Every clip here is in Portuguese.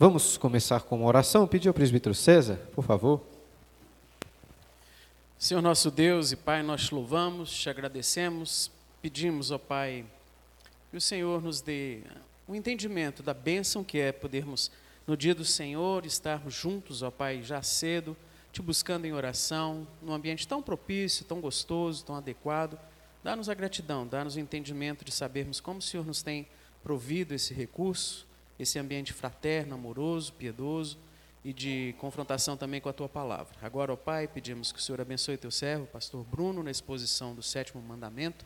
Vamos começar com uma oração. Pedir ao presbítero César, por favor. Senhor nosso Deus e Pai, nós te louvamos, te agradecemos, pedimos, ó Pai, que o Senhor nos dê o entendimento da bênção que é podermos, no dia do Senhor, estarmos juntos, ó Pai, já cedo, te buscando em oração, num ambiente tão propício, tão gostoso, tão adequado. Dá-nos a gratidão, dá-nos o entendimento de sabermos como o Senhor nos tem provido esse recurso, esse ambiente fraterno, amoroso, piedoso e de confrontação também com a tua palavra. Agora, ó Pai, pedimos que o Senhor abençoe teu servo, pastor Bruno, na exposição do sétimo mandamento.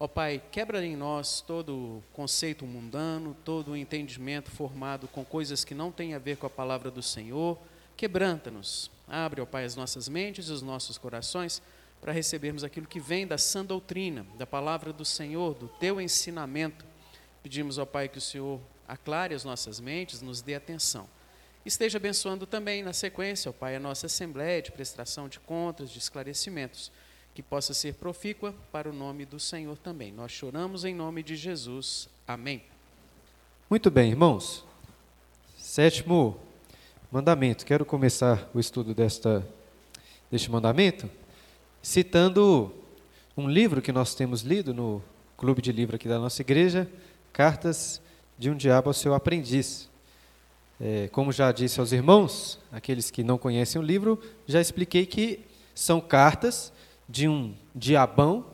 Ó Pai, quebra em nós todo conceito mundano, todo entendimento formado com coisas que não têm a ver com a palavra do Senhor. Quebranta-nos. Abre, ó Pai, as nossas mentes e os nossos corações para recebermos aquilo que vem da sã doutrina, da palavra do Senhor, do teu ensinamento. Pedimos, ó Pai, que o Senhor aclare as nossas mentes, nos dê atenção. Esteja abençoando também, na sequência, ó Pai, a nossa assembleia de prestação de contas, de esclarecimentos, que possa ser profícua para o nome do Senhor também. Nós choramos em nome de Jesus. Amém. Muito bem, irmãos. Sétimo mandamento. Quero começar o estudo desta, deste mandamento citando um livro que nós temos lido no clube de livro aqui da nossa igreja, Cartas de um Diabo ao Seu Aprendiz. É, como já disse aos irmãos, aqueles que não conhecem o livro, já expliquei que são cartas de um diabão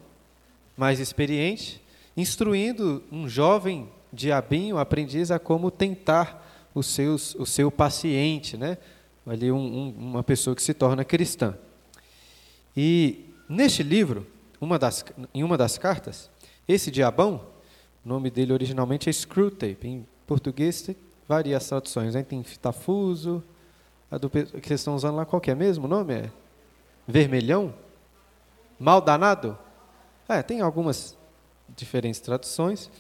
mais experiente, instruindo um jovem diabinho, aprendiz, a como tentar os seus, o seu paciente, né? ali um, um, uma pessoa que se torna cristã. E neste livro, uma das, em uma das cartas, esse diabão, o nome dele originalmente é Screwtape, em português tem várias traduções, né? tem Fitafuso, a do que vocês estão usando lá, qual que é mesmo o nome? É Vermelhão? Mal danado? É, tem algumas diferentes traduções.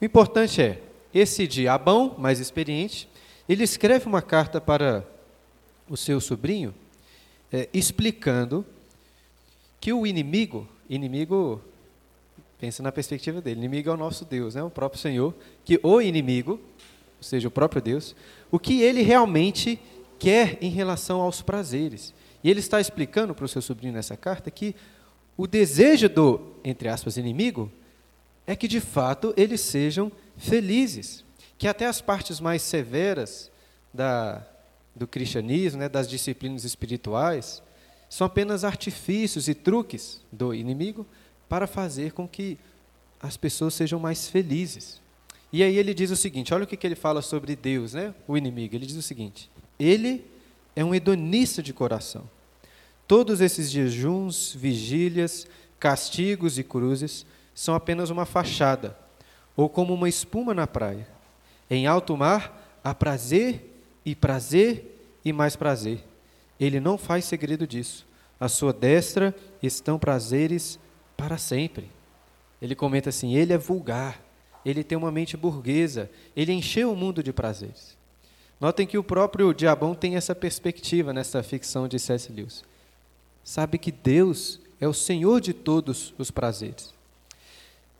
O importante é, esse diabão, mais experiente, ele escreve uma carta para o seu sobrinho, é, explicando que o inimigo, inimigo Pensa na perspectiva dele. Inimigo é o nosso Deus, né? o próprio Senhor. Que o inimigo, ou seja, o próprio Deus, o que ele realmente quer em relação aos prazeres. E ele está explicando para o seu sobrinho nessa carta que o desejo do, entre aspas, inimigo, é que de fato eles sejam felizes. Que até as partes mais severas da, do cristianismo, né, das disciplinas espirituais, são apenas artifícios e truques do inimigo para fazer com que as pessoas sejam mais felizes. E aí ele diz o seguinte: olha o que, que ele fala sobre Deus, né? o inimigo. Ele diz o seguinte: ele é um hedonista de coração. Todos esses jejuns, vigílias, castigos e cruzes são apenas uma fachada, ou como uma espuma na praia. Em alto mar há prazer e prazer e mais prazer. Ele não faz segredo disso. À sua destra estão prazeres para sempre. Ele comenta assim: ele é vulgar, ele tem uma mente burguesa, ele encheu o mundo de prazeres. Notem que o próprio Diabão tem essa perspectiva nessa ficção de C.S. Lewis. Sabe que Deus é o Senhor de todos os prazeres.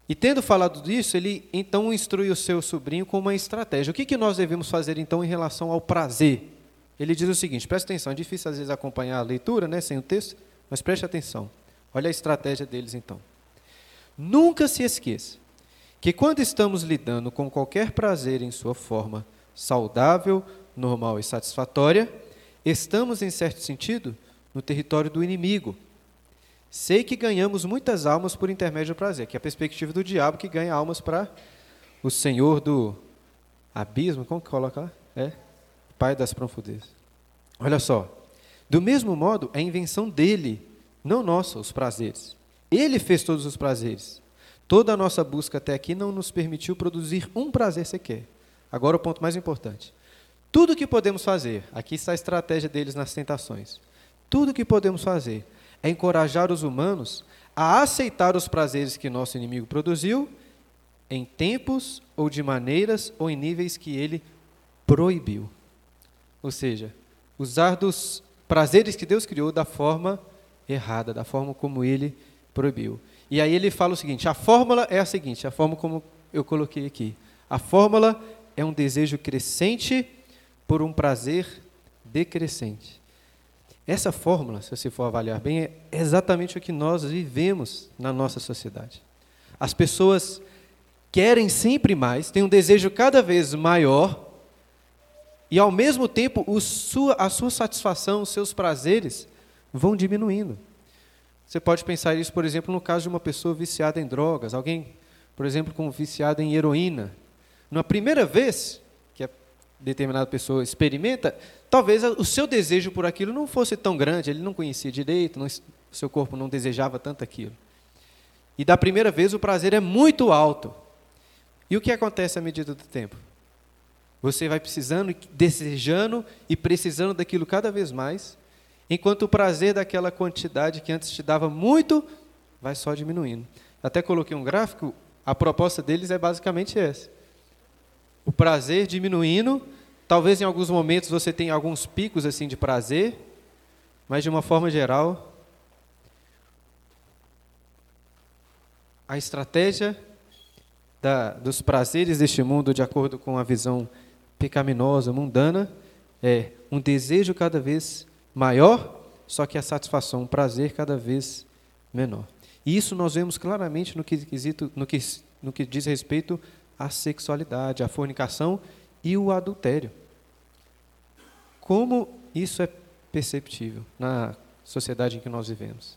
E tendo falado disso, ele então instrui o seu sobrinho com uma estratégia. O que, que nós devemos fazer então em relação ao prazer? Ele diz o seguinte: presta atenção, é difícil às vezes acompanhar a leitura né, sem o texto, mas preste atenção. Olha a estratégia deles então. Nunca se esqueça que quando estamos lidando com qualquer prazer em sua forma saudável, normal e satisfatória, estamos, em certo sentido, no território do inimigo. Sei que ganhamos muitas almas por intermédio do prazer, que é a perspectiva do diabo que ganha almas para o senhor do abismo, como que coloca lá? É, pai das profundezas. Olha só, do mesmo modo, é invenção dele não nossa, os prazeres. Ele fez todos os prazeres. Toda a nossa busca até aqui não nos permitiu produzir um prazer sequer. Agora o ponto mais importante. Tudo que podemos fazer, aqui está a estratégia deles nas tentações. Tudo que podemos fazer é encorajar os humanos a aceitar os prazeres que nosso inimigo produziu em tempos ou de maneiras ou em níveis que ele proibiu. Ou seja, usar dos prazeres que Deus criou da forma errada, da forma como ele proibiu. E aí ele fala o seguinte: a fórmula é a seguinte, a forma como eu coloquei aqui. A fórmula é um desejo crescente por um prazer decrescente. Essa fórmula, se você for avaliar bem, é exatamente o que nós vivemos na nossa sociedade. As pessoas querem sempre mais, têm um desejo cada vez maior, e ao mesmo tempo sua, a sua satisfação, os seus prazeres vão diminuindo. Você pode pensar isso, por exemplo, no caso de uma pessoa viciada em drogas, alguém, por exemplo, com viciada em heroína. Na primeira vez que a determinada pessoa experimenta, talvez o seu desejo por aquilo não fosse tão grande, ele não conhecia direito, não, o seu corpo não desejava tanto aquilo. E da primeira vez o prazer é muito alto. E o que acontece à medida do tempo? Você vai precisando, desejando e precisando daquilo cada vez mais, enquanto o prazer daquela quantidade que antes te dava muito vai só diminuindo. Até coloquei um gráfico, a proposta deles é basicamente essa. O prazer diminuindo, talvez em alguns momentos você tenha alguns picos assim de prazer, mas de uma forma geral, a estratégia da, dos prazeres deste mundo, de acordo com a visão pecaminosa, mundana, é um desejo cada vez maior, só que a satisfação, o prazer cada vez menor. E isso nós vemos claramente no que, no que, no que diz respeito à sexualidade, à fornicação e o adultério. Como isso é perceptível na sociedade em que nós vivemos?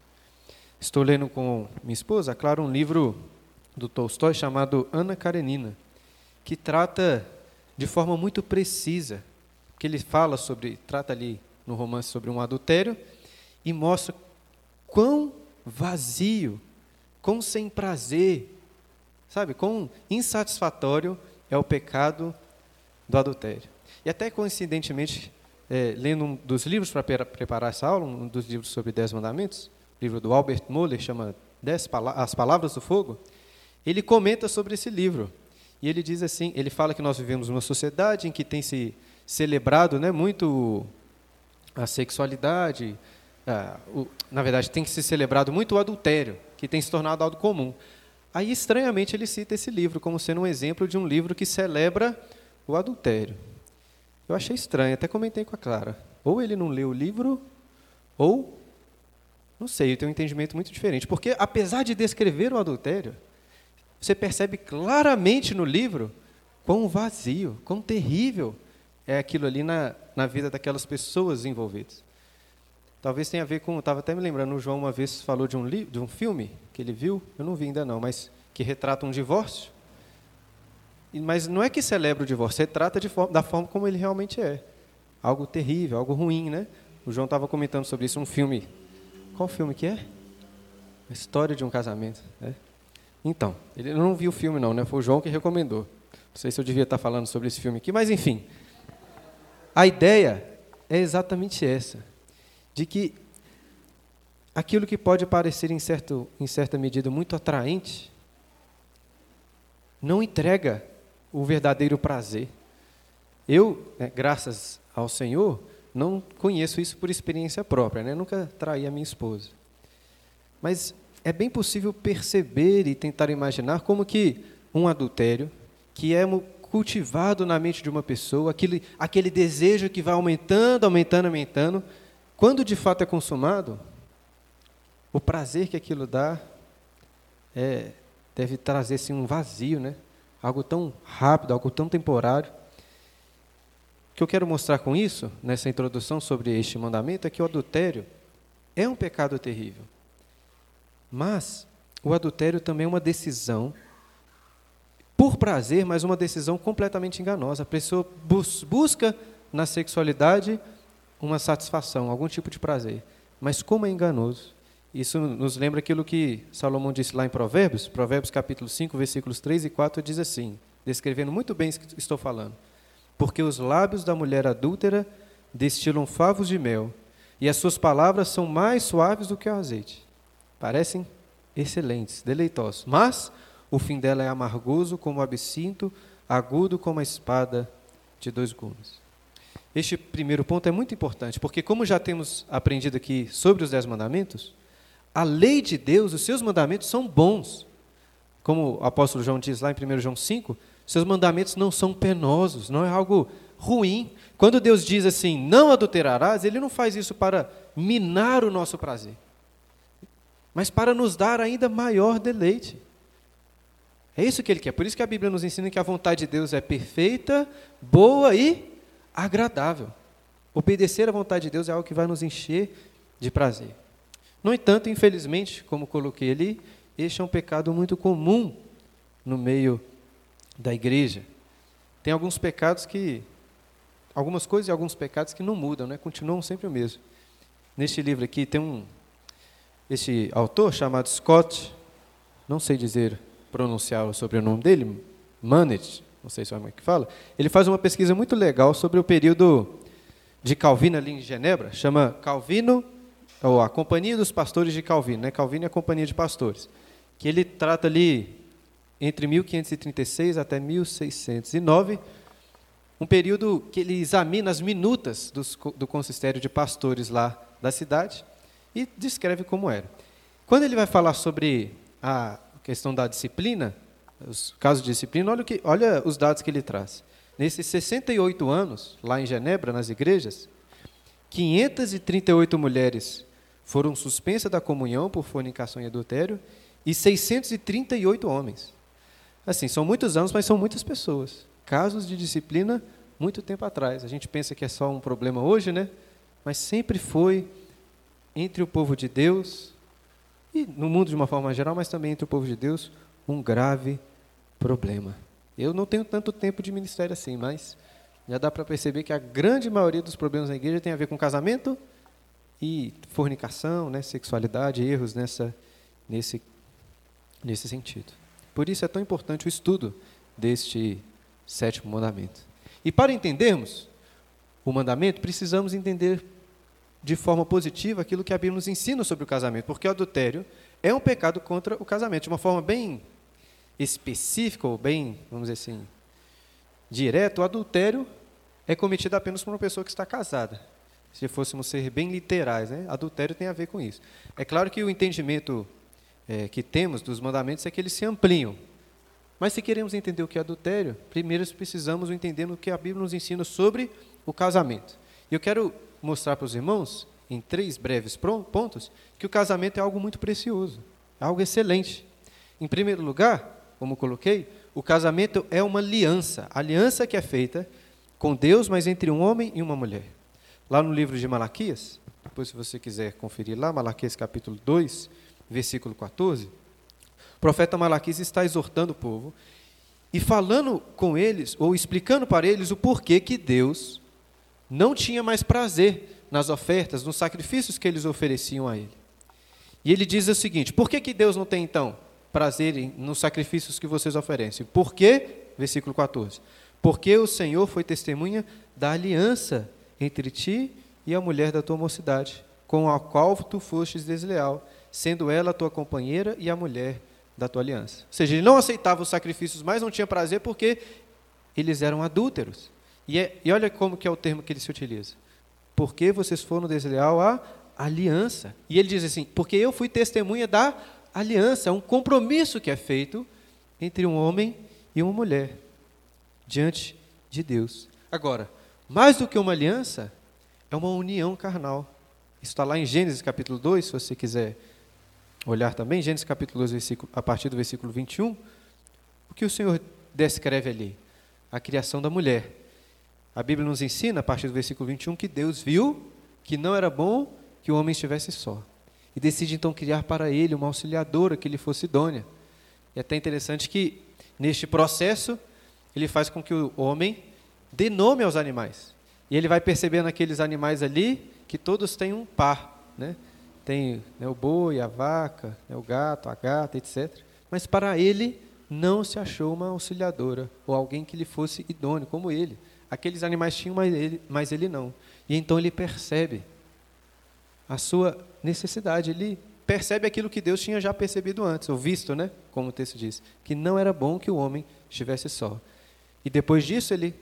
Estou lendo com minha esposa, claro, um livro do Tolstói chamado Ana Karenina, que trata de forma muito precisa, que ele fala sobre, trata ali no romance sobre um adultério e mostra quão vazio, quão sem prazer, sabe, quão insatisfatório é o pecado do adultério. E até coincidentemente, é, lendo um dos livros para preparar essa aula, um dos livros sobre Dez Mandamentos, livro do Albert Moller, chama Dez As Palavras do Fogo, ele comenta sobre esse livro. E ele diz assim, ele fala que nós vivemos numa sociedade em que tem se celebrado né, muito a sexualidade, o, na verdade, tem que se celebrado muito o adultério, que tem se tornado algo comum. Aí, estranhamente, ele cita esse livro como sendo um exemplo de um livro que celebra o adultério. Eu achei estranho, até comentei com a Clara. Ou ele não leu o livro, ou, não sei, tem um entendimento muito diferente. Porque, apesar de descrever o adultério, você percebe claramente no livro quão vazio, quão terrível é aquilo ali na, na vida daquelas pessoas envolvidas. Talvez tenha a ver com, estava até me lembrando, o João uma vez falou de um, li, de um filme que ele viu, eu não vi ainda não, mas que retrata um divórcio. Mas não é que celebra o divórcio, retrata forma, da forma como ele realmente é. Algo terrível, algo ruim, né? O João estava comentando sobre isso, um filme. Qual filme que é? A história de um casamento. Né? Então, ele não viu o filme não, né? Foi o João que recomendou. Não sei se eu devia estar falando sobre esse filme aqui, mas enfim. A ideia é exatamente essa, de que aquilo que pode parecer em, certo, em certa medida muito atraente, não entrega o verdadeiro prazer. Eu, né, graças ao Senhor, não conheço isso por experiência própria, né? nunca traí a minha esposa. Mas é bem possível perceber e tentar imaginar como que um adultério, que é cultivado na mente de uma pessoa, aquele, aquele desejo que vai aumentando, aumentando, aumentando, quando de fato é consumado, o prazer que aquilo dá é, deve trazer assim, um vazio, né? algo tão rápido, algo tão temporário. O que eu quero mostrar com isso, nessa introdução sobre este mandamento, é que o adultério é um pecado terrível. Mas o adultério também é uma decisão por prazer, mas uma decisão completamente enganosa. A pessoa bus busca na sexualidade uma satisfação, algum tipo de prazer. Mas como é enganoso. Isso nos lembra aquilo que Salomão disse lá em Provérbios, Provérbios capítulo 5, versículos 3 e 4, diz assim, descrevendo muito bem isso que estou falando. Porque os lábios da mulher adúltera destilam favos de mel, e as suas palavras são mais suaves do que o azeite parecem excelentes, deleitosos, mas o fim dela é amargoso como o absinto, agudo como a espada de dois gumes. Este primeiro ponto é muito importante, porque como já temos aprendido aqui sobre os dez mandamentos, a lei de Deus, os seus mandamentos são bons. Como o apóstolo João diz lá em 1 João 5, seus mandamentos não são penosos, não é algo ruim. Quando Deus diz assim, não adulterarás, Ele não faz isso para minar o nosso prazer, mas para nos dar ainda maior deleite. É isso que Ele quer. Por isso que a Bíblia nos ensina que a vontade de Deus é perfeita, boa e agradável. Obedecer à vontade de Deus é algo que vai nos encher de prazer. No entanto, infelizmente, como coloquei ali, este é um pecado muito comum no meio da igreja. Tem alguns pecados que algumas coisas e alguns pecados que não mudam, né? Continuam sempre o mesmo. Neste livro aqui tem um este autor chamado Scott, não sei dizer pronunciar o sobrenome dele, Manet, não sei se é é que fala. Ele faz uma pesquisa muito legal sobre o período de Calvino ali em Genebra, chama Calvino, ou a Companhia dos Pastores de Calvino, né? Calvino é a Companhia de Pastores, que ele trata ali entre 1536 até 1609, um período que ele examina as minutas dos, do consistério de pastores lá da cidade e descreve como era. Quando ele vai falar sobre a questão da disciplina, os casos de disciplina, olha, que, olha os dados que ele traz. Nesses 68 anos, lá em Genebra, nas igrejas, 538 mulheres foram suspensas da comunhão por fornicação e adultério e 638 homens. Assim, são muitos anos, mas são muitas pessoas. Casos de disciplina muito tempo atrás. A gente pensa que é só um problema hoje, né? Mas sempre foi entre o povo de Deus e no mundo de uma forma geral, mas também entre o povo de Deus, um grave problema. Eu não tenho tanto tempo de ministério assim, mas já dá para perceber que a grande maioria dos problemas na igreja tem a ver com casamento e fornicação, né, sexualidade, erros nessa, nesse, nesse sentido. Por isso é tão importante o estudo deste sétimo mandamento. E para entendermos o mandamento, precisamos entender de forma positiva aquilo que a Bíblia nos ensina sobre o casamento, porque o adultério é um pecado contra o casamento, de uma forma bem específica, ou bem, vamos dizer assim, direto, o adultério é cometido apenas por uma pessoa que está casada. Se fôssemos ser bem literais, né? adultério tem a ver com isso. É claro que o entendimento é, que temos dos mandamentos é que eles se ampliam. Mas se queremos entender o que é adultério, primeiro precisamos entender o que a Bíblia nos ensina sobre o casamento. E eu quero mostrar para os irmãos, em três breves pontos, que o casamento é algo muito precioso, é algo excelente. Em primeiro lugar, como coloquei, o casamento é uma aliança, aliança que é feita com Deus, mas entre um homem e uma mulher. Lá no livro de Malaquias, depois se você quiser conferir lá, Malaquias capítulo 2, versículo 14, o profeta Malaquias está exortando o povo e falando com eles, ou explicando para eles o porquê que Deus não tinha mais prazer nas ofertas, nos sacrifícios que eles ofereciam a ele. E ele diz o seguinte: por que, que Deus não tem então prazer nos sacrifícios que vocês oferecem. Por quê? Versículo 14. Porque o Senhor foi testemunha da aliança entre ti e a mulher da tua mocidade, com a qual tu fostes desleal, sendo ela a tua companheira e a mulher da tua aliança. Ou seja, ele não aceitava os sacrifícios, mas não tinha prazer porque eles eram adúlteros. E, é, e olha como que é o termo que ele se utiliza. Porque vocês foram desleal à aliança. E ele diz assim: porque eu fui testemunha da aliança, um compromisso que é feito entre um homem e uma mulher diante de Deus. Agora, mais do que uma aliança, é uma união carnal. Isso está lá em Gênesis capítulo 2, se você quiser olhar também, Gênesis capítulo 2, versículo, a partir do versículo 21, o que o Senhor descreve ali? A criação da mulher. A Bíblia nos ensina, a partir do versículo 21, que Deus viu que não era bom que o homem estivesse só e decide então criar para ele uma auxiliadora que lhe fosse idônea. E é até interessante que, neste processo, ele faz com que o homem dê nome aos animais. E ele vai percebendo aqueles animais ali que todos têm um par. Né? Tem né, o boi, a vaca, né, o gato, a gata, etc. Mas para ele não se achou uma auxiliadora ou alguém que lhe fosse idôneo, como ele. Aqueles animais tinham, mas ele, mas ele não. E então ele percebe a sua necessidade. Ele percebe aquilo que Deus tinha já percebido antes, ou visto, né? Como o texto diz, que não era bom que o homem estivesse só. E depois disso, ele,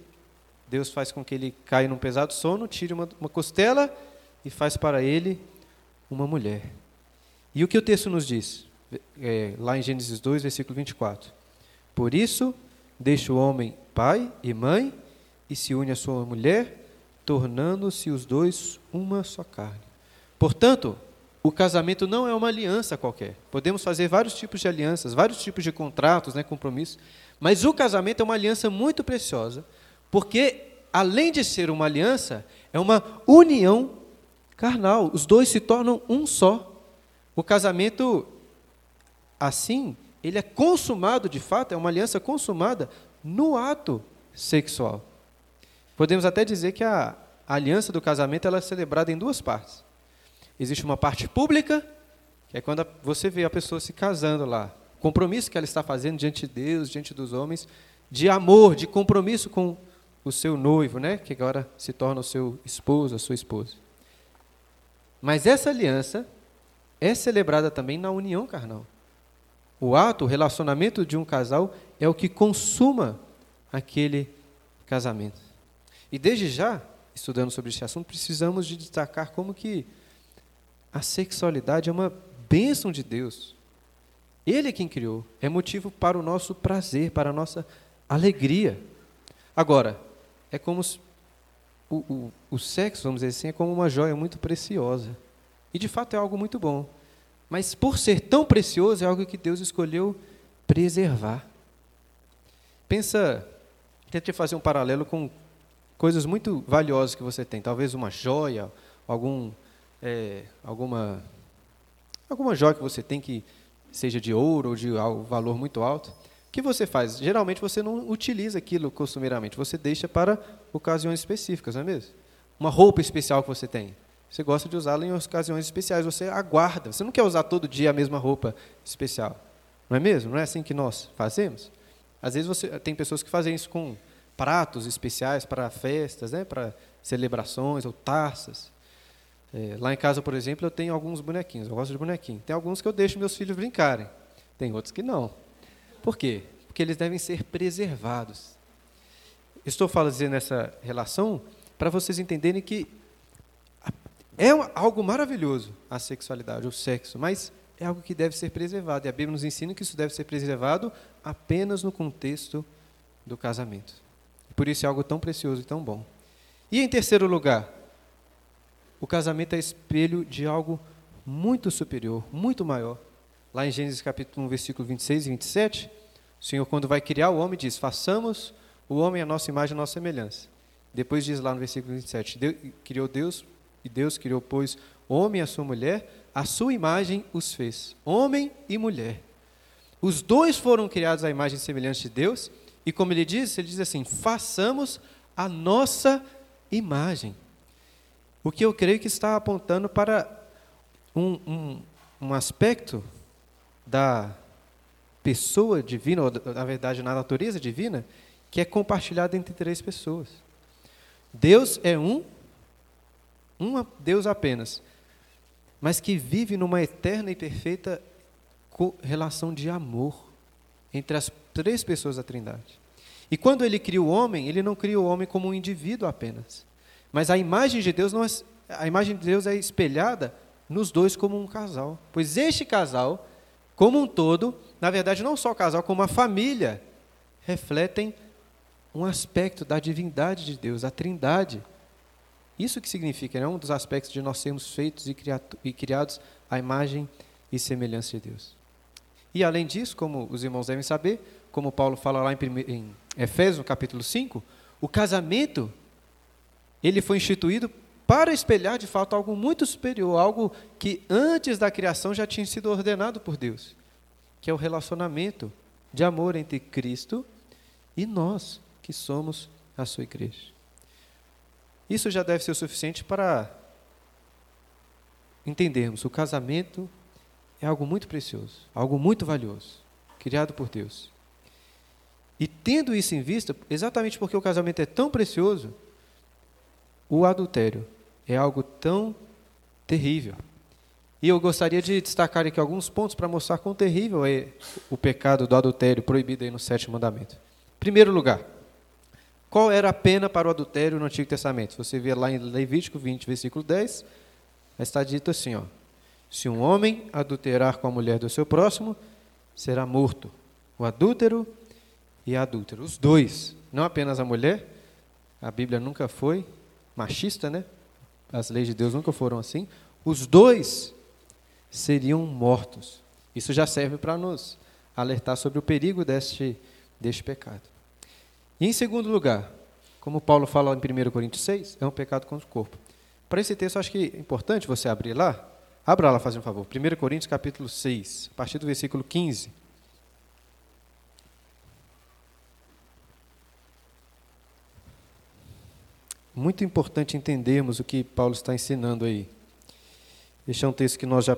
Deus faz com que ele caia num pesado sono, tire uma, uma costela e faz para ele uma mulher. E o que o texto nos diz? É, lá em Gênesis 2, versículo 24. Por isso, deixa o homem pai e mãe, e se une à sua mulher, tornando-se os dois uma só carne. Portanto, o casamento não é uma aliança qualquer. Podemos fazer vários tipos de alianças, vários tipos de contratos, né, compromissos, mas o casamento é uma aliança muito preciosa, porque além de ser uma aliança, é uma união carnal. Os dois se tornam um só. O casamento, assim, ele é consumado de fato, é uma aliança consumada no ato sexual. Podemos até dizer que a, aliança do casamento ela é celebrada em duas partes. Existe uma parte pública, que é quando você vê a pessoa se casando lá, compromisso que ela está fazendo diante de Deus, diante dos homens, de amor, de compromisso com o seu noivo, né, que agora se torna o seu esposo, a sua esposa. Mas essa aliança é celebrada também na união carnal. O ato, o relacionamento de um casal é o que consuma aquele casamento. E desde já, estudando sobre esse assunto, precisamos de destacar como que a sexualidade é uma bênção de Deus. Ele é quem criou, é motivo para o nosso prazer, para a nossa alegria. Agora, é como o, o, o sexo, vamos dizer assim, é como uma joia muito preciosa. E de fato é algo muito bom. Mas por ser tão precioso, é algo que Deus escolheu preservar. Pensa, tente fazer um paralelo com coisas muito valiosas que você tem. Talvez uma joia, algum, é, alguma, alguma joia que você tem que seja de ouro ou de valor muito alto que você faz? Geralmente você não utiliza aquilo costumeiramente, você deixa para ocasiões específicas, não é mesmo? Uma roupa especial que você tem. Você gosta de usá-la em ocasiões especiais, você aguarda. Você não quer usar todo dia a mesma roupa especial. Não é mesmo? Não é assim que nós fazemos? Às vezes você tem pessoas que fazem isso com pratos especiais para festas, né, para celebrações ou taças. É, lá em casa, por exemplo, eu tenho alguns bonequinhos. Eu gosto de bonequinho. Tem alguns que eu deixo meus filhos brincarem. Tem outros que não. Por quê? Porque eles devem ser preservados. Estou falando nessa relação para vocês entenderem que é algo maravilhoso a sexualidade, o sexo, mas é algo que deve ser preservado. E a Bíblia nos ensina que isso deve ser preservado apenas no contexto do casamento. Por isso é algo tão precioso e tão bom. E em terceiro lugar, o casamento é espelho de algo muito superior, muito maior, Lá em Gênesis capítulo 1, versículo 26 e 27, o Senhor, quando vai criar o homem, diz: façamos o homem a nossa imagem e a nossa semelhança. Depois diz lá no versículo 27, Deus, criou Deus, e Deus criou, pois, homem e a sua mulher, a sua imagem os fez, homem e mulher. Os dois foram criados à imagem e semelhança de Deus, e como ele diz, ele diz assim: façamos a nossa imagem. O que eu creio que está apontando para um, um, um aspecto da pessoa divina, ou na verdade na natureza divina, que é compartilhada entre três pessoas. Deus é um, um Deus apenas, mas que vive numa eterna e perfeita relação de amor entre as três pessoas da Trindade. E quando ele cria o homem, ele não cria o homem como um indivíduo apenas, mas a imagem de Deus não é, a imagem de Deus é espelhada nos dois como um casal, pois este casal como um todo, na verdade, não só o casal, como a família, refletem um aspecto da divindade de Deus, a trindade. Isso que significa, é né? um dos aspectos de nós sermos feitos e criados à imagem e semelhança de Deus. E além disso, como os irmãos devem saber, como Paulo fala lá em, em Efésios, capítulo 5, o casamento, ele foi instituído para espelhar de fato algo muito superior, algo que antes da criação já tinha sido ordenado por Deus, que é o relacionamento de amor entre Cristo e nós, que somos a sua igreja. Isso já deve ser o suficiente para entendermos o casamento é algo muito precioso, algo muito valioso, criado por Deus. E tendo isso em vista, exatamente porque o casamento é tão precioso, o adultério é algo tão terrível. E eu gostaria de destacar aqui alguns pontos para mostrar quão terrível é o pecado do adultério proibido aí no sétimo mandamento. Primeiro lugar, qual era a pena para o adultério no Antigo Testamento? Você vê lá em Levítico 20, versículo 10, está dito assim, ó, se um homem adulterar com a mulher do seu próximo, será morto. O adúltero e a adúltera, os dois, não apenas a mulher, a Bíblia nunca foi machista, né? As leis de Deus nunca foram assim. Os dois seriam mortos. Isso já serve para nos alertar sobre o perigo deste, deste pecado. E em segundo lugar, como Paulo fala em 1 Coríntios 6, é um pecado contra o corpo. Para esse texto, acho que é importante você abrir lá. Abra lá, faz um favor. 1 Coríntios capítulo 6, a partir do versículo 15. Muito importante entendermos o que Paulo está ensinando aí. Este é um texto que nós já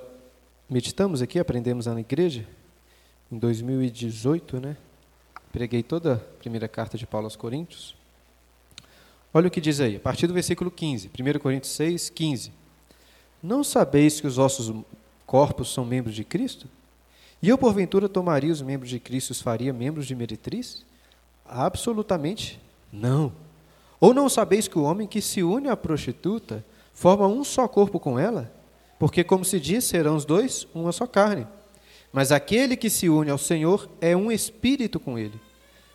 meditamos aqui, aprendemos na igreja, em 2018, né? Preguei toda a primeira carta de Paulo aos Coríntios. Olha o que diz aí, a partir do versículo 15, 1 Coríntios 6, 15. Não sabeis que os vossos corpos são membros de Cristo? E eu, porventura, tomaria os membros de Cristo e os faria membros de meretriz? Absolutamente não. Ou não sabeis que o homem que se une à prostituta forma um só corpo com ela? Porque, como se diz, serão os dois uma só carne. Mas aquele que se une ao Senhor é um espírito com ele.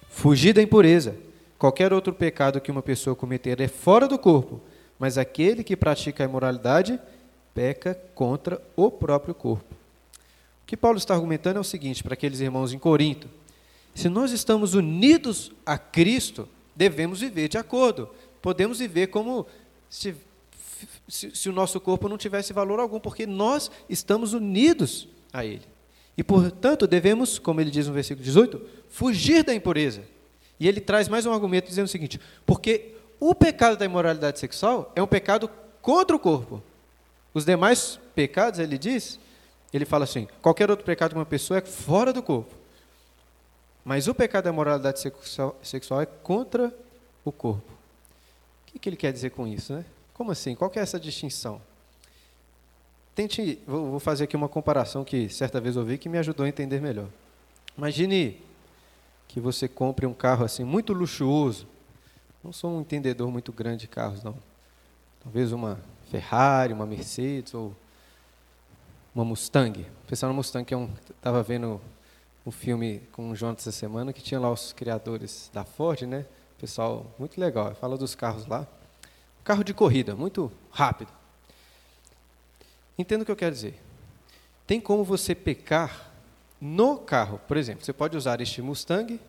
Fugir da impureza. Qualquer outro pecado que uma pessoa cometer é fora do corpo, mas aquele que pratica a imoralidade peca contra o próprio corpo. O que Paulo está argumentando é o seguinte para aqueles irmãos em Corinto: se nós estamos unidos a Cristo, devemos viver de acordo. Podemos viver como se, se, se, o nosso corpo não tivesse valor algum, porque nós estamos unidos a Ele. E, portanto, devemos, como ele diz no versículo 18, fugir da impureza. E ele traz mais um argumento dizendo o seguinte: porque o pecado da imoralidade sexual é um pecado contra o corpo. Os demais pecados, ele diz, ele fala assim: qualquer outro pecado de uma pessoa é fora do corpo. Mas o pecado da moralidade sexual é contra o corpo. O que, ele quer dizer com isso? Né? Como assim? Qual é essa distinção? Tente, vou fazer aqui uma comparação que certa vez ouvi que me ajudou a entender melhor. Imagine que você compre um carro assim muito luxuoso. Não sou um entendedor muito grande de carros, não. Talvez uma Ferrari, uma Mercedes ou uma Mustang. Pensando no Mustang que é um, estava vendo um filme com o Jonathan essa semana que tinha lá os criadores da Ford, né? Pessoal muito legal. Fala dos carros lá. Carro de corrida, muito rápido. Entendo o que eu quero dizer. Tem como você pecar no carro. Por exemplo, você pode usar este Mustang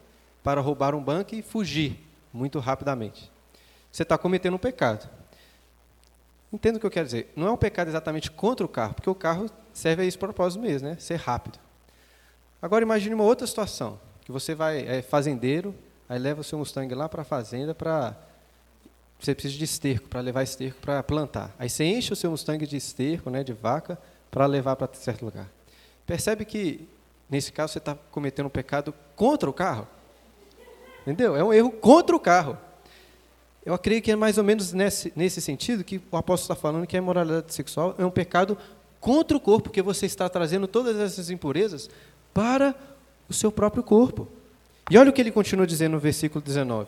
para roubar um banco e fugir muito rapidamente. Você está cometendo um pecado. Entendo o que eu quero dizer. Não é um pecado exatamente contra o carro, porque o carro serve a esse propósito mesmo, né? Ser rápido. Agora imagine uma outra situação, que você vai é fazendeiro, aí leva o seu Mustang lá para a fazenda para você precisa de esterco para levar esterco para plantar. Aí você enche o seu Mustang de esterco, né, de vaca, para levar para certo lugar. Percebe que nesse caso você está cometendo um pecado contra o carro? Entendeu? É um erro contra o carro. Eu acredito que é mais ou menos nesse, nesse sentido que o apóstolo está falando que a imoralidade sexual é um pecado contra o corpo, porque você está trazendo todas essas impurezas para o seu próprio corpo. E olha o que ele continua dizendo no versículo 19.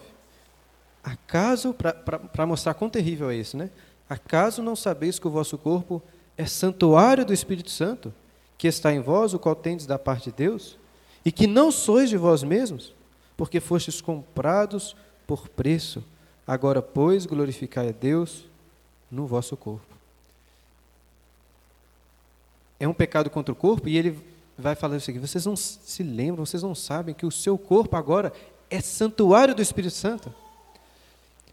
Acaso, para mostrar quão terrível é isso, né? Acaso não sabeis que o vosso corpo é santuário do Espírito Santo, que está em vós, o qual tendes da parte de Deus, e que não sois de vós mesmos, porque fostes comprados por preço. Agora, pois, glorificai a Deus no vosso corpo. É um pecado contra o corpo, e ele vai falar o seguinte: vocês não se lembram, vocês não sabem que o seu corpo agora é santuário do Espírito Santo.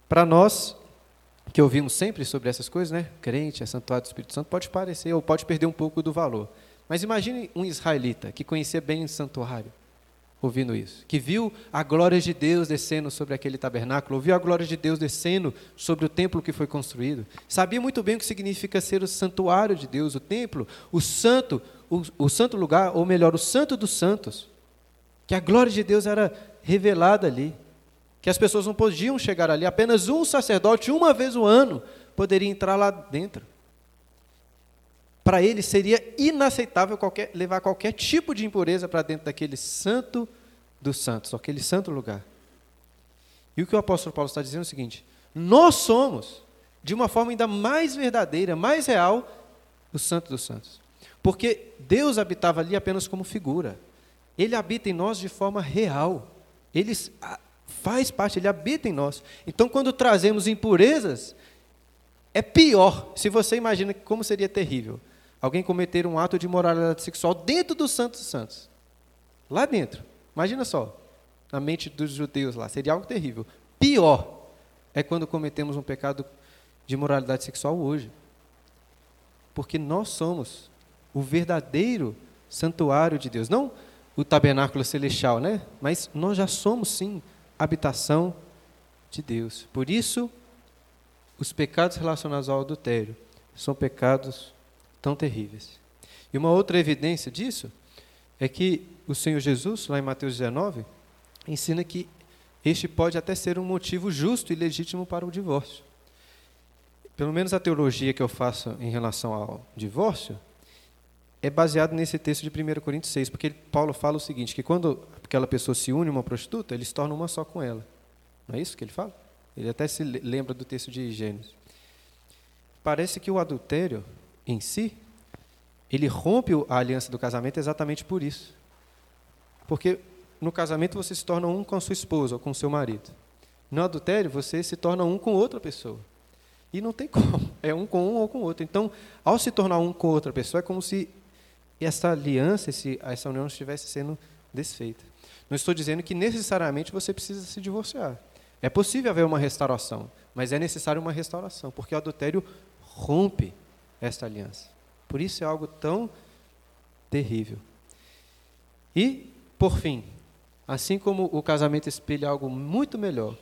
Para nós que ouvimos sempre sobre essas coisas, né? Crente é santuário do Espírito Santo, pode parecer ou pode perder um pouco do valor. Mas imagine um israelita que conhecia bem o santuário, ouvindo isso, que viu a glória de Deus descendo sobre aquele tabernáculo, ouviu a glória de Deus descendo sobre o templo que foi construído, sabia muito bem o que significa ser o santuário de Deus, o templo, o santo, o, o santo lugar, ou melhor, o santo dos santos, que a glória de Deus era revelada ali, que as pessoas não podiam chegar ali, apenas um sacerdote, uma vez o ano, poderia entrar lá dentro. Para ele seria inaceitável qualquer, levar qualquer tipo de impureza para dentro daquele santo dos santos, aquele santo lugar. E o que o apóstolo Paulo está dizendo é o seguinte: nós somos, de uma forma ainda mais verdadeira, mais real, o santo dos santos. Porque Deus habitava ali apenas como figura. Ele habita em nós de forma real. Ele faz parte, ele habita em nós. Então, quando trazemos impurezas, é pior. Se você imagina como seria terrível alguém cometer um ato de moralidade sexual dentro dos Santos Santos. Lá dentro. Imagina só, na mente dos judeus lá, seria algo terrível. Pior é quando cometemos um pecado de moralidade sexual hoje. Porque nós somos o verdadeiro santuário de Deus. Não o tabernáculo celestial, né? Mas nós já somos, sim, habitação de Deus. Por isso, os pecados relacionados ao adultério são pecados tão terríveis. E uma outra evidência disso é que o Senhor Jesus, lá em Mateus 19, ensina que este pode até ser um motivo justo e legítimo para o divórcio. Pelo menos a teologia que eu faço em relação ao divórcio é baseado nesse texto de 1 Coríntios 6, porque Paulo fala o seguinte, que quando aquela pessoa se une a uma prostituta, ele se torna uma só com ela. Não é isso que ele fala? Ele até se lembra do texto de Gênesis. Parece que o adultério em si, ele rompe a aliança do casamento exatamente por isso. Porque no casamento você se torna um com a sua esposa ou com o seu marido. No adultério você se torna um com outra pessoa. E não tem como, é um com um ou com outro. Então, ao se tornar um com outra pessoa, é como se essa aliança, essa união estivesse sendo desfeita. Não estou dizendo que necessariamente você precisa se divorciar. É possível haver uma restauração, mas é necessário uma restauração, porque o adultério rompe esta aliança. Por isso é algo tão terrível. E, por fim, assim como o casamento espelha algo muito melhor,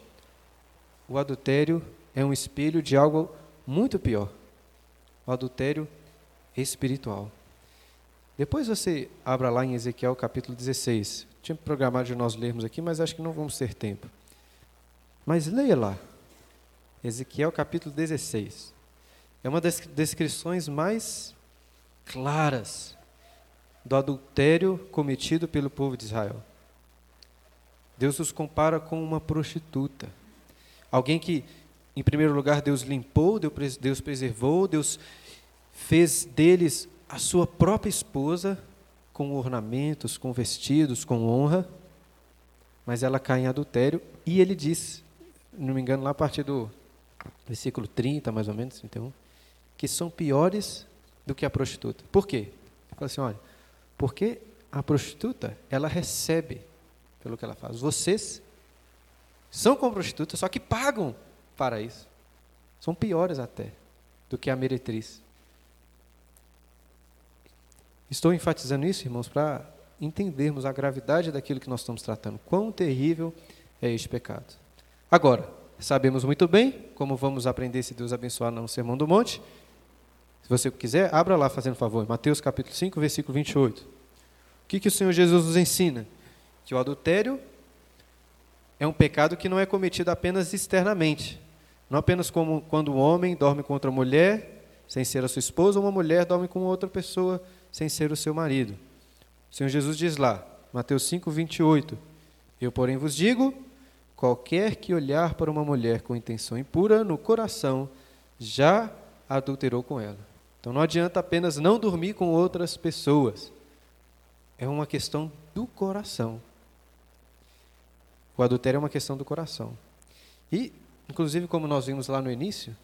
o adultério é um espelho de algo muito pior. O adultério espiritual. Depois você abra lá em Ezequiel capítulo 16. Tinha programado de nós lermos aqui, mas acho que não vamos ter tempo. Mas leia lá. Ezequiel capítulo 16. É uma das descrições mais claras do adultério cometido pelo povo de Israel. Deus os compara com uma prostituta. Alguém que, em primeiro lugar, Deus limpou, Deus preservou, Deus fez deles a sua própria esposa, com ornamentos, com vestidos, com honra, mas ela cai em adultério e ele diz, não me engano, lá a partir do versículo 30, mais ou menos, 31, que são piores do que a prostituta. Por quê? Fala assim, olha, porque a prostituta, ela recebe pelo que ela faz. Vocês são como prostitutas, só que pagam para isso. São piores até do que a meretriz. Estou enfatizando isso, irmãos, para entendermos a gravidade daquilo que nós estamos tratando. Quão terrível é este pecado. Agora, sabemos muito bem como vamos aprender se Deus abençoar no Sermão do Monte, se você quiser, abra lá, fazendo favor, Mateus capítulo 5, versículo 28. O que, que o Senhor Jesus nos ensina? Que o adultério é um pecado que não é cometido apenas externamente. Não apenas como quando um homem dorme com outra mulher, sem ser a sua esposa, ou uma mulher dorme com outra pessoa, sem ser o seu marido. O Senhor Jesus diz lá, Mateus 5, 28, Eu, porém, vos digo, qualquer que olhar para uma mulher com intenção impura no coração, já adulterou com ela. Então não adianta apenas não dormir com outras pessoas. É uma questão do coração. O adultério é uma questão do coração. E, inclusive, como nós vimos lá no início,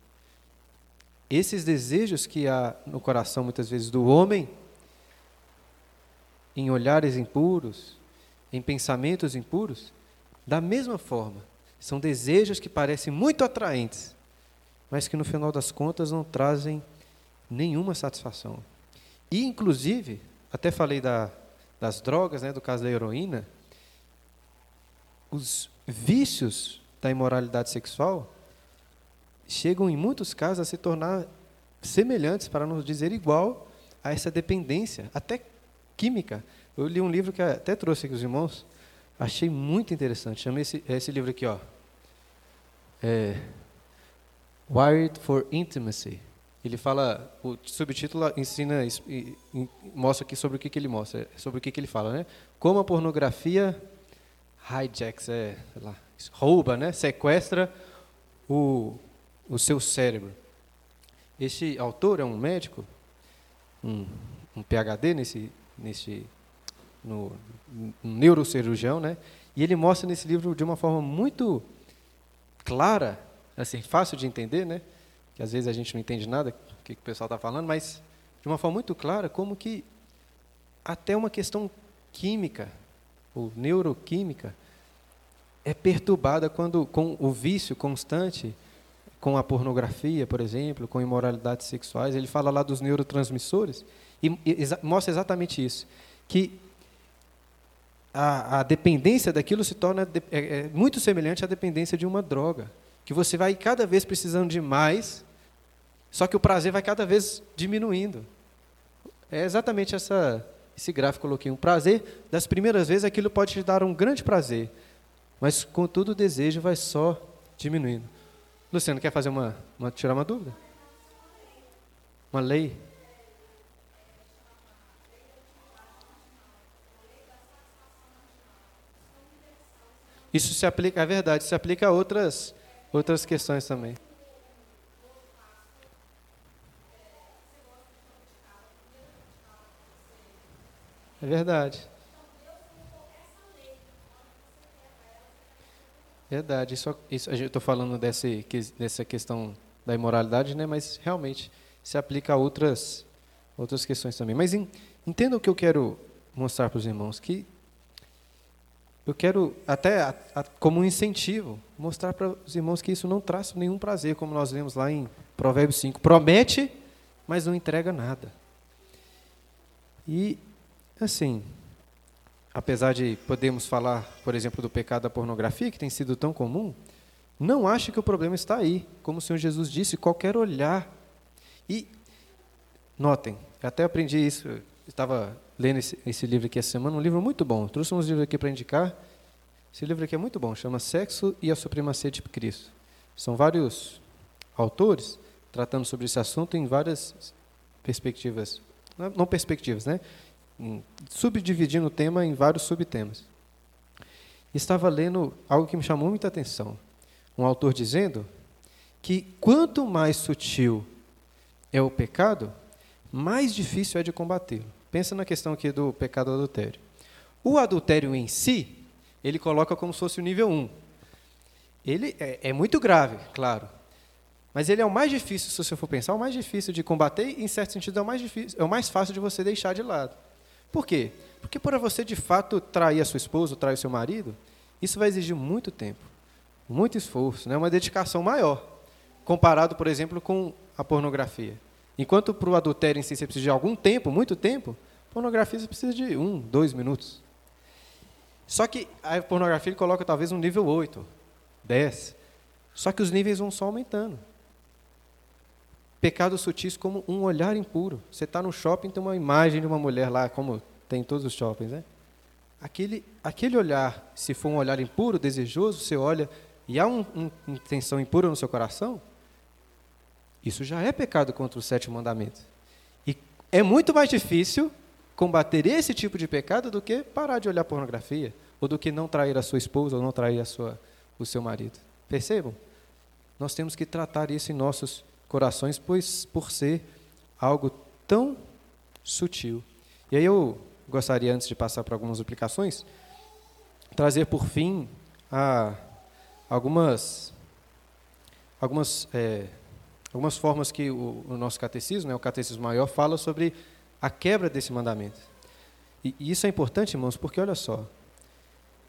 esses desejos que há no coração, muitas vezes, do homem, em olhares impuros, em pensamentos impuros, da mesma forma, são desejos que parecem muito atraentes, mas que no final das contas não trazem nenhuma satisfação. E, inclusive, até falei da, das drogas, né, do caso da heroína, os vícios da imoralidade sexual chegam, em muitos casos, a se tornar semelhantes, para não dizer igual, a essa dependência, até química. Eu li um livro que até trouxe aqui os irmãos, achei muito interessante. Chama esse, esse livro aqui, ó. É, Wired for Intimacy ele fala, o subtítulo ensina, mostra aqui sobre o que, que ele mostra, sobre o que, que ele fala, né? Como a pornografia hijacks, é, lá, rouba, né? Sequestra o, o seu cérebro. Este autor é um médico, um, um PhD nesse, nesse no, um neurocirurgião, né? E ele mostra nesse livro de uma forma muito clara, assim, fácil de entender, né? Que às vezes a gente não entende nada o que, que o pessoal está falando, mas de uma forma muito clara, como que até uma questão química ou neuroquímica é perturbada quando com o vício constante, com a pornografia, por exemplo, com imoralidades sexuais. Ele fala lá dos neurotransmissores e, e exa mostra exatamente isso, que a, a dependência daquilo se torna de, é, é muito semelhante à dependência de uma droga, que você vai cada vez precisando de mais, só que o prazer vai cada vez diminuindo. É exatamente essa, esse gráfico que coloquei. Um prazer, das primeiras vezes, aquilo pode te dar um grande prazer, mas contudo o desejo vai só diminuindo. Luciano, quer fazer uma, uma tirar uma dúvida? Uma lei? Isso se aplica, é verdade, se aplica a outras, outras questões também. É verdade. Verdade. Isso, isso, eu estou falando desse, dessa questão da imoralidade, né? mas realmente se aplica a outras, outras questões também. Mas entenda o que eu quero mostrar para os irmãos, que eu quero, até a, a, como um incentivo, mostrar para os irmãos que isso não traz nenhum prazer, como nós lemos lá em Provérbios 5. Promete, mas não entrega nada. E, assim, apesar de podermos falar, por exemplo, do pecado da pornografia, que tem sido tão comum, não acho que o problema está aí. Como o Senhor Jesus disse, qualquer olhar. E, notem, até aprendi isso, estava lendo esse, esse, livro aqui essa semana, um livro muito bom. trouxe uns livros aqui para indicar. Esse livro aqui é muito bom, chama Sexo e a Supremacia de Cristo. São vários autores tratando sobre esse assunto em várias perspectivas, não perspectivas, né? Subdividindo o tema em vários subtemas. Estava lendo algo que me chamou muita atenção. Um autor dizendo que quanto mais sutil é o pecado, mais difícil é de combatê-lo. Pensa na questão aqui do pecado do adultério. O adultério em si, ele coloca como se fosse o nível 1. Ele é, é, muito grave, claro. Mas ele é o mais difícil, se você for pensar, o mais difícil de combater e, em certo sentido, é o mais, difícil, é o mais fácil de você deixar de lado. Por quê? Porque para você, de fato, trair a sua esposa, trair o seu marido, isso vai exigir muito tempo, muito esforço, né? uma dedicação maior, comparado, por exemplo, com a pornografia. Enquanto para o adultério em si você precisa de algum tempo, muito tempo, pornografia você precisa de um, dois minutos. Só que a pornografia ele coloca talvez um nível 8, 10. Só que os níveis vão só aumentando. Pecados sutis como um olhar impuro. Você está no shopping, tem uma imagem de uma mulher lá, como tem em todos os shoppings, né? Aquele, aquele olhar, se for um olhar impuro, desejoso, você olha e há uma um, intenção impura no seu coração, isso já é pecado contra o sétimo mandamento. E é muito mais difícil combater esse tipo de pecado do que parar de olhar pornografia, ou do que não trair a sua esposa, ou não trair a sua, o seu marido. Percebam? Nós temos que tratar isso em nossos corações, pois por ser algo tão sutil. E aí eu gostaria, antes de passar para algumas aplicações, trazer por fim a, algumas, algumas é, algumas formas que o, o nosso catecismo, né, o catecismo maior, fala sobre a quebra desse mandamento. E, e isso é importante, irmãos, porque olha só,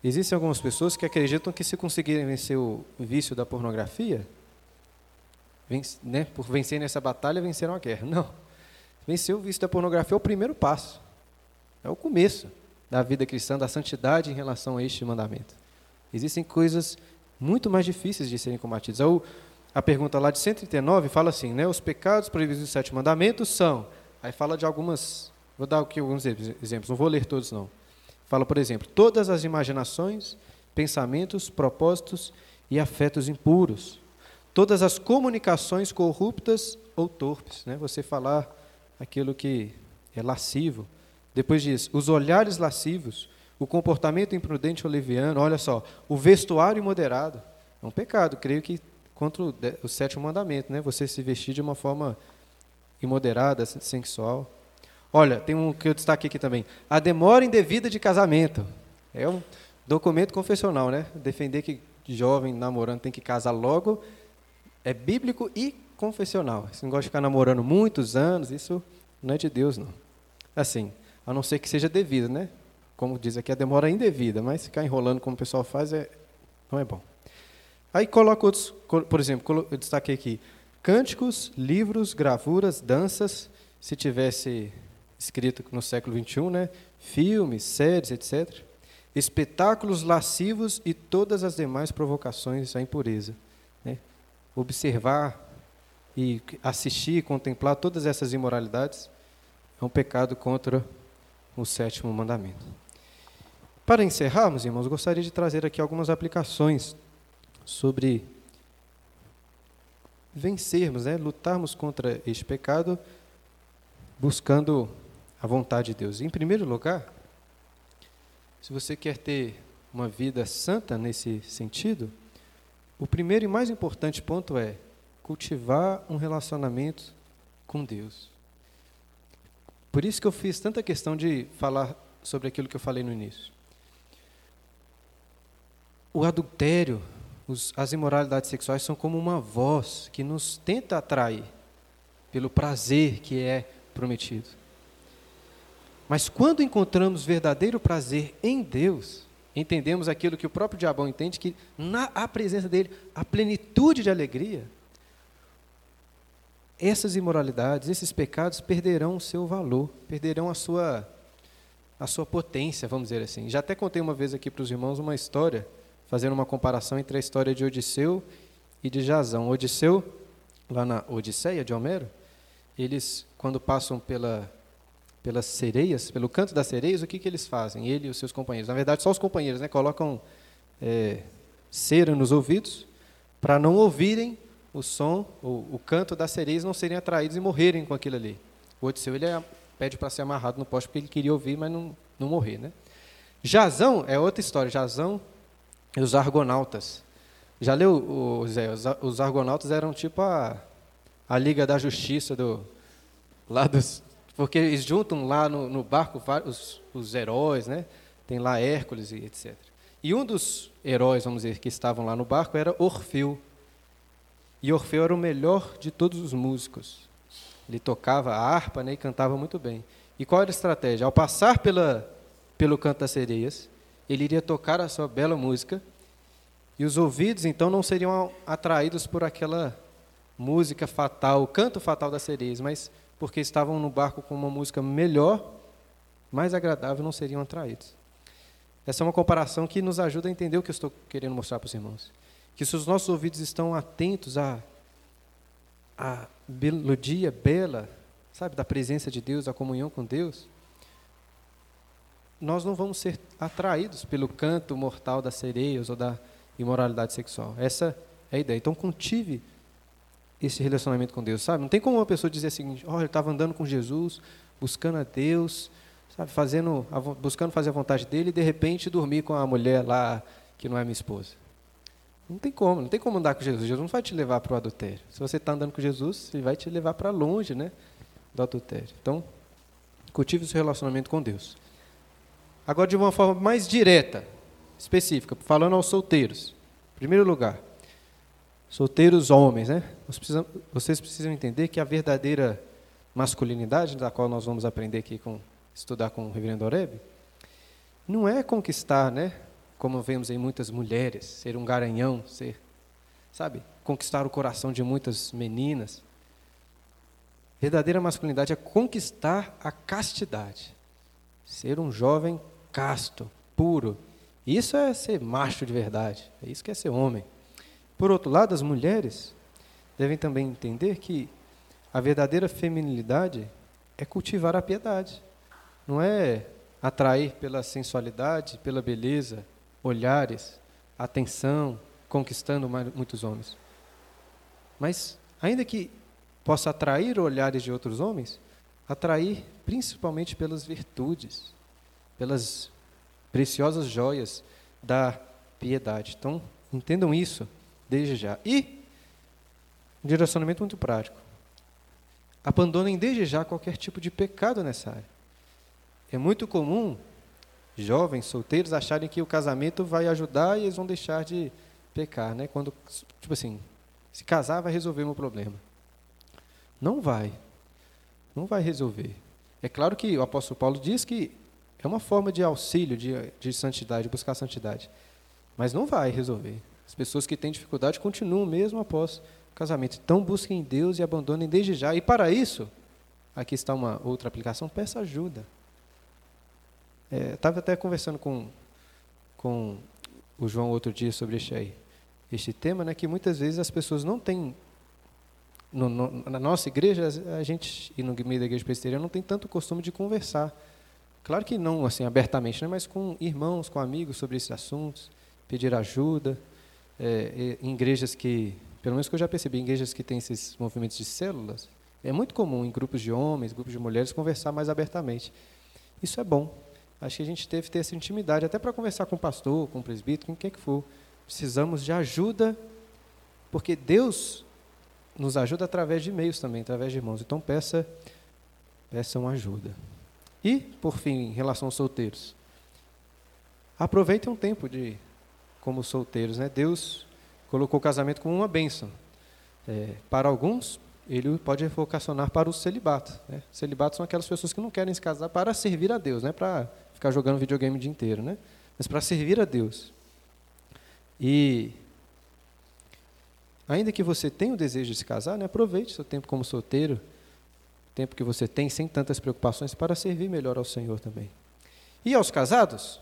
existem algumas pessoas que acreditam que se conseguirem vencer o vício da pornografia, vence, né, por vencer nessa batalha, venceram a guerra. Não. Vencer o vício da pornografia é o primeiro passo. É o começo da vida cristã, da santidade em relação a este mandamento. Existem coisas muito mais difíceis de serem combatidas. É o, a pergunta lá de 139 fala assim, né? Os pecados proibidos dos sete mandamentos são. Aí fala de algumas. Vou dar aqui alguns exemplos, não vou ler todos não. Fala, por exemplo, todas as imaginações, pensamentos, propósitos e afetos impuros. Todas as comunicações corruptas ou torpes, né? Você falar aquilo que é lascivo. Depois diz, os olhares lascivos, o comportamento imprudente ou leviano, olha só, o vestuário imoderado. É um pecado, creio que contra o, o sétimo mandamento, né? Você se vestir de uma forma imoderada, sensual. Olha, tem um que eu destaquei aqui também. A demora indevida de casamento. É um, documento confessional, né? Defender que jovem namorando tem que casar logo é bíblico e confessional. Você não gosta de ficar namorando muitos anos, isso não é de Deus, não. Assim, a não ser que seja devido, né? Como diz aqui, a demora indevida, mas ficar enrolando como o pessoal faz é, não é bom. Aí coloca outros, por exemplo, eu destaquei aqui, cânticos, livros, gravuras, danças, se tivesse escrito no século XXI, né? filmes, séries, etc. Espetáculos lascivos e todas as demais provocações à impureza. Né? Observar e assistir, contemplar todas essas imoralidades é um pecado contra o sétimo mandamento. Para encerrarmos, irmãos, gostaria de trazer aqui algumas aplicações sobre vencermos, né, lutarmos contra este pecado, buscando a vontade de Deus. Em primeiro lugar, se você quer ter uma vida santa nesse sentido, o primeiro e mais importante ponto é cultivar um relacionamento com Deus. Por isso que eu fiz tanta questão de falar sobre aquilo que eu falei no início. O adultério, os, as imoralidades sexuais são como uma voz que nos tenta atrair pelo prazer que é prometido. Mas quando encontramos verdadeiro prazer em Deus, entendemos aquilo que o próprio diabão entende, que na a presença dele, a plenitude de alegria, essas imoralidades, esses pecados perderão o seu valor, perderão a sua, a sua potência, vamos dizer assim. Já até contei uma vez aqui para os irmãos uma história, fazendo uma comparação entre a história de Odisseu e de Jazão. Odisseu, lá na Odisseia de Homero, eles, quando passam pela pelas sereias, pelo canto das sereias, o que, que eles fazem? Ele e os seus companheiros. Na verdade, só os companheiros, né? Colocam é, cera nos ouvidos para não ouvirem o som, o, o, canto das sereias, não serem atraídos e morrerem com aquilo ali. O Odisseu ele é, pede para ser amarrado no poste porque ele queria ouvir, mas não, não morrer, né? Jazão é outra história. Jazão os argonautas. Já leu, o, Zé? Os, argonautas eram tipo a, a Liga da Justiça do, lá dos, porque eles juntam lá no, no barco os, os heróis, né? Tem lá Hércules e etc. E um dos heróis, vamos dizer, que estavam lá no barco era Orfeu. E Orfeu era o melhor de todos os músicos. Ele tocava a harpa né, e cantava muito bem. E qual era a estratégia? Ao passar pela, pelo canto das sereias, ele iria tocar a sua bela música, e os ouvidos então não seriam atraídos por aquela música fatal, o canto fatal das sereias, mas porque estavam no barco com uma música melhor, mais agradável, não seriam atraídos. Essa é uma comparação que nos ajuda a entender o que eu estou querendo mostrar para os irmãos. Que se os nossos ouvidos estão atentos à, à melodia bela, sabe, da presença de Deus, da comunhão com Deus, nós não vamos ser atraídos pelo canto mortal das sereias ou da imoralidade sexual. Essa é a ideia. Então, cultive esse relacionamento com Deus, sabe? Não tem como uma pessoa dizer o seguinte: olha, eu estava andando com Jesus, buscando a Deus, sabe, fazendo, buscando fazer a vontade dele e de repente dormir com a mulher lá que não é minha esposa. Não tem como, não tem como andar com Jesus. Jesus não vai te levar para o adultério. Se você está andando com Jesus, ele vai te levar para longe, né, do adultério. Então, cultive o seu relacionamento com Deus. Agora, de uma forma mais direta, específica, falando aos solteiros. Em primeiro lugar, solteiros homens, né? Vocês precisam entender que a verdadeira masculinidade, da qual nós vamos aprender aqui com estudar com o Reverendo Oreb, não é conquistar, né? Como vemos em muitas mulheres, ser um garanhão, ser, sabe, conquistar o coração de muitas meninas. Verdadeira masculinidade é conquistar a castidade, ser um jovem casto, puro. Isso é ser macho de verdade, é isso que é ser homem. Por outro lado, as mulheres devem também entender que a verdadeira feminilidade é cultivar a piedade. Não é atrair pela sensualidade, pela beleza, olhares, atenção, conquistando muitos homens. Mas, ainda que possa atrair olhares de outros homens, atrair principalmente pelas virtudes, pelas preciosas joias da piedade. Então, entendam isso desde já. E um direcionamento muito prático. Abandonem desde já qualquer tipo de pecado nessa área. É muito comum jovens, solteiros, acharem que o casamento vai ajudar e eles vão deixar de pecar, né? Quando, tipo assim, se casar vai resolver o meu problema. Não vai. Não vai resolver. É claro que o apóstolo Paulo diz que é uma forma de auxílio, de, de santidade, de buscar santidade. Mas não vai resolver. As pessoas que têm dificuldade continuam mesmo após o casamento. Então busquem Deus e abandonem desde já. E para isso, aqui está uma outra aplicação, peça ajuda. É, Estava até conversando com, com o João outro dia sobre este, aí, este tema, né, que muitas vezes as pessoas não têm. No, no, na nossa igreja, a gente, e no meio da igreja presbiteriana, não tem tanto costume de conversar. Claro que não assim abertamente, né, mas com irmãos, com amigos sobre esses assuntos, pedir ajuda. É, em igrejas que, pelo menos que eu já percebi, em igrejas que têm esses movimentos de células, é muito comum em grupos de homens, grupos de mulheres, conversar mais abertamente. Isso é bom. Acho que a gente deve ter essa intimidade, até para conversar com o pastor, com o presbítero, com quem que for. Precisamos de ajuda, porque Deus nos ajuda através de meios também, através de irmãos. Então peça, peçam ajuda. E, por fim, em relação aos solteiros, aproveitem um tempo de como solteiros, né? Deus colocou o casamento como uma bênção. É, para alguns, ele pode vocacionar para o celibato. Né? Celibato são aquelas pessoas que não querem se casar para servir a Deus, né? para ficar jogando videogame o dia inteiro, né? Mas para servir a Deus. E ainda que você tenha o desejo de se casar, né, aproveite seu tempo como solteiro, tempo que você tem sem tantas preocupações para servir melhor ao Senhor também. E aos casados,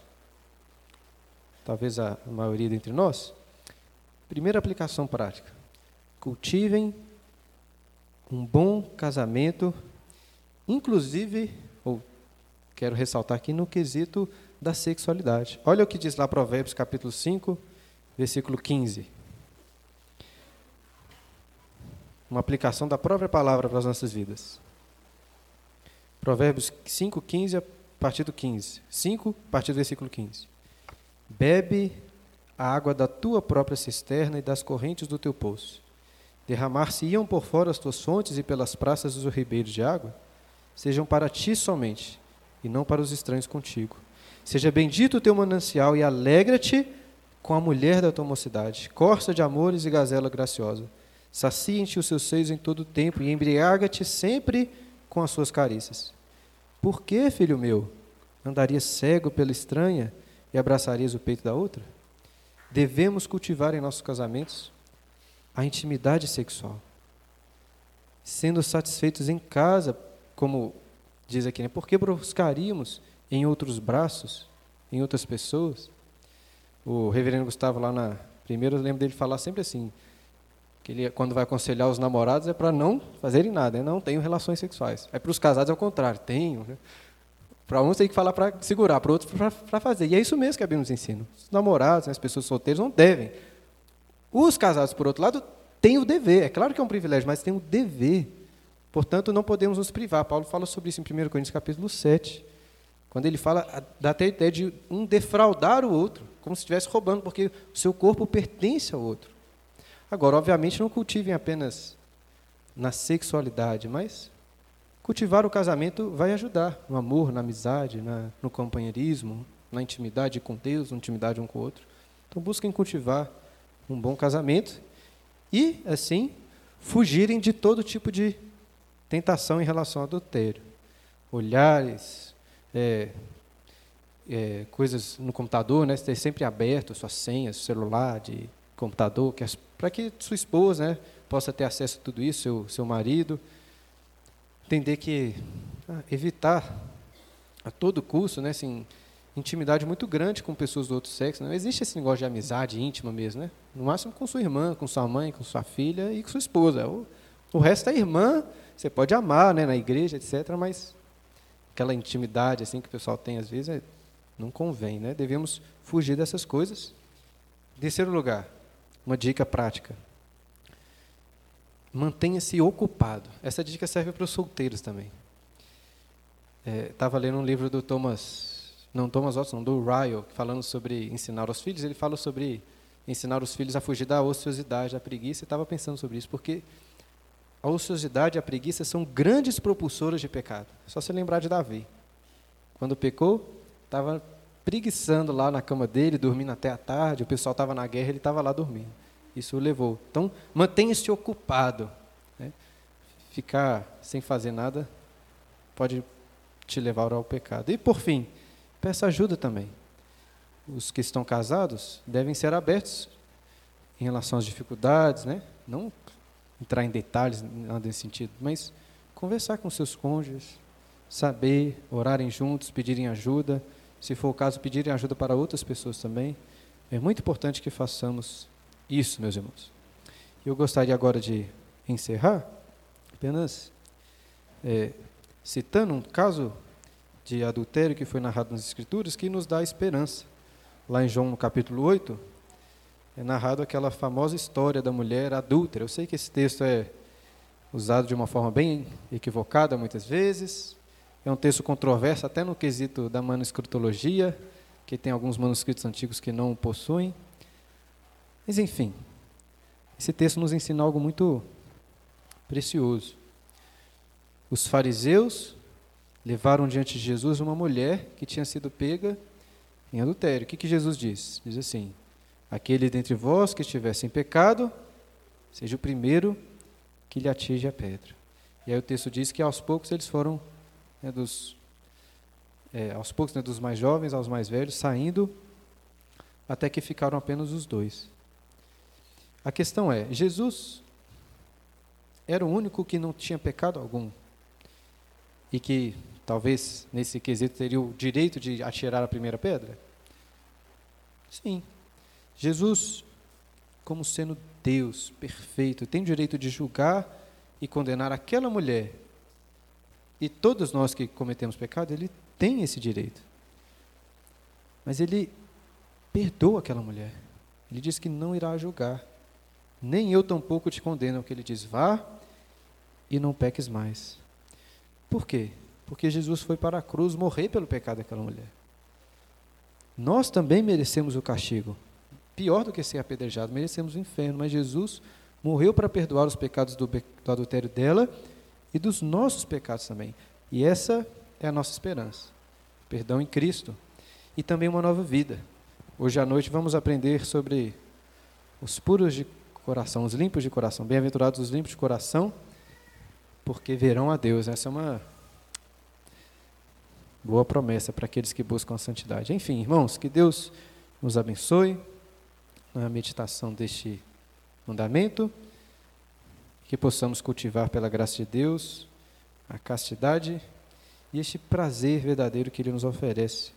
talvez a maioria dentre nós, primeira aplicação prática: cultivem um bom casamento, inclusive quero ressaltar aqui no quesito da sexualidade. Olha o que diz lá Provérbios capítulo 5, versículo 15. Uma aplicação da própria palavra para as nossas vidas. Provérbios 5, 15, a partir do 15. 5, a partir do versículo 15. Bebe a água da tua própria cisterna e das correntes do teu poço. Derramar-se-iam por fora as tuas fontes e pelas praças dos ribeiros de água? Sejam para ti somente, e não para os estranhos contigo. Seja bendito o teu manancial e alegra-te com a mulher da tua mocidade, corça de amores e gazela graciosa. Saciem-te os seus seios em todo o tempo e embriaga-te sempre com as suas carícias. Por que, filho meu, andarias cego pela estranha e abraçarias o peito da outra? Devemos cultivar em nossos casamentos a intimidade sexual, sendo satisfeitos em casa, como diz aqui, né? Por que buscaríamos em outros braços, em outras pessoas? O reverendo Gustavo lá na primeira, eu lembro dele falar sempre assim, que ele quando vai aconselhar os namorados é para não fazerem nada, né? não tenho relações sexuais. Aí para os casados é o contrário, tenho. Né? Para uns tem que falar para segurar, para outros para fazer. E é isso mesmo que a Bíblia nos ensina. Os namorados, né, as pessoas solteiras não devem. Os casados, por outro lado, têm o dever. É claro que é um privilégio, mas têm o dever Portanto, não podemos nos privar. Paulo fala sobre isso em 1 Coríntios capítulo 7, quando ele fala, dá até a ideia de um defraudar o outro, como se estivesse roubando, porque o seu corpo pertence ao outro. Agora, obviamente, não cultivem apenas na sexualidade, mas cultivar o casamento vai ajudar no amor, na amizade, na, no companheirismo, na intimidade com Deus, na intimidade um com o outro. Então, busquem cultivar um bom casamento e, assim, fugirem de todo tipo de tentação em relação ao adultério. Olhares, é, é, coisas no computador, né, ter sempre aberto suas senhas, celular, de computador, que para que sua esposa né, possa ter acesso a tudo isso, seu, seu marido. Entender que ah, evitar a todo custo, né, assim, intimidade muito grande com pessoas do outro sexo. Não existe esse negócio de amizade íntima mesmo, né? No máximo com sua irmã, com sua mãe, com sua filha e com sua esposa. O, o resto é irmã, você pode amar né, na igreja, etc., mas aquela intimidade assim que o pessoal tem às vezes é, não convém. Né? Devemos fugir dessas coisas. Terceiro lugar, uma dica prática. Mantenha-se ocupado. Essa dica serve para os solteiros também. Estava é, lendo um livro do Thomas, não Thomas Watson, não, do Ryle, falando sobre ensinar aos filhos. Ele fala sobre ensinar os filhos a fugir da ociosidade, da preguiça. Estava pensando sobre isso, porque a ociosidade e a preguiça são grandes propulsoras de pecado. É só se lembrar de Davi. Quando pecou, estava preguiçando lá na cama dele, dormindo até a tarde, o pessoal estava na guerra, ele estava lá dormindo. Isso o levou. Então, mantenha-se ocupado. Né? Ficar sem fazer nada pode te levar ao pecado. E, por fim, peça ajuda também. Os que estão casados devem ser abertos em relação às dificuldades, né? não entrar em detalhes nada nesse sentido, mas conversar com seus cônjuges, saber, orarem juntos, pedirem ajuda, se for o caso, pedirem ajuda para outras pessoas também. É muito importante que façamos isso, meus irmãos. Eu gostaria agora de encerrar apenas é, citando um caso de adultério que foi narrado nas Escrituras que nos dá esperança. Lá em João, no capítulo 8, é narrado aquela famosa história da mulher adúltera. Eu sei que esse texto é usado de uma forma bem equivocada muitas vezes, é um texto controverso até no quesito da manuscritologia, que tem alguns manuscritos antigos que não o possuem. Mas, enfim, esse texto nos ensina algo muito precioso. Os fariseus levaram diante de Jesus uma mulher que tinha sido pega em adultério. O que, que Jesus diz? Diz assim: Aquele dentre vós que estiver sem pecado, seja o primeiro que lhe atinge a pedra. E aí o texto diz que aos poucos eles foram, né, dos, é, aos poucos, né, dos mais jovens aos mais velhos, saindo, até que ficaram apenas os dois. A questão é: Jesus era o único que não tinha pecado algum e que talvez nesse quesito teria o direito de atirar a primeira pedra? Sim. Jesus, como sendo Deus perfeito, tem o direito de julgar e condenar aquela mulher. E todos nós que cometemos pecado, ele tem esse direito. Mas ele perdoa aquela mulher. Ele diz que não irá julgar. Nem eu tampouco te condeno, que ele diz: vá e não peques mais. Por quê? Porque Jesus foi para a cruz morrer pelo pecado daquela mulher. Nós também merecemos o castigo. Pior do que ser apedrejado, merecemos o inferno, mas Jesus morreu para perdoar os pecados do, do adultério dela e dos nossos pecados também. E essa é a nossa esperança. Perdão em Cristo e também uma nova vida. Hoje à noite vamos aprender sobre os puros de coração, os limpos de coração. Bem-aventurados os limpos de coração, porque verão a Deus. Essa é uma boa promessa para aqueles que buscam a santidade. Enfim, irmãos, que Deus nos abençoe na meditação deste mandamento, que possamos cultivar pela graça de Deus a castidade e este prazer verdadeiro que Ele nos oferece